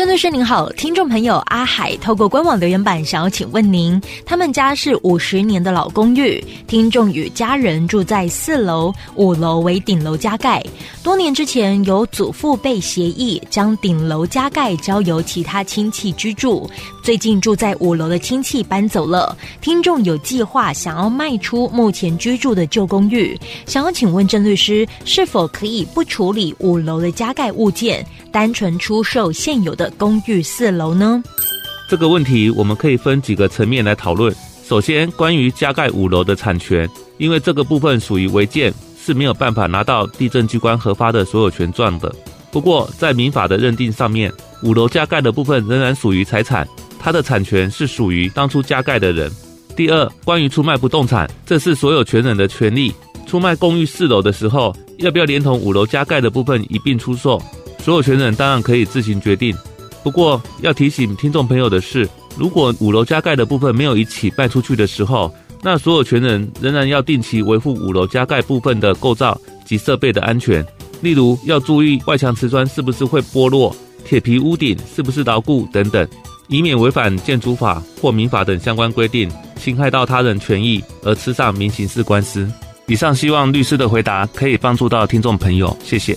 郑律师您好，听众朋友阿海透过官网留言板想要请问您，他们家是五十年的老公寓，听众与家人住在四楼，五楼为顶楼加盖。多年之前由祖父辈协议将顶楼加盖交由其他亲戚居住，最近住在五楼的亲戚搬走了，听众有计划想要卖出目前居住的旧公寓，想要请问郑律师，是否可以不处理五楼的加盖物件，单纯出售现有的？公寓四楼呢？这个问题我们可以分几个层面来讨论。首先，关于加盖五楼的产权，因为这个部分属于违建，是没有办法拿到地震机关核发的所有权状的。不过，在民法的认定上面，五楼加盖的部分仍然属于财产，它的产权是属于当初加盖的人。第二，关于出卖不动产，这是所有权人的权利。出卖公寓四楼的时候，要不要连同五楼加盖的部分一并出售？所有权人当然可以自行决定。不过要提醒听众朋友的是，如果五楼加盖的部分没有一起卖出去的时候，那所有权人仍然要定期维护五楼加盖部分的构造及设备的安全，例如要注意外墙瓷砖是不是会剥落，铁皮屋顶是不是牢固等等，以免违反建筑法或民法等相关规定，侵害到他人权益而吃上民刑事官司。以上希望律师的回答可以帮助到听众朋友，谢谢。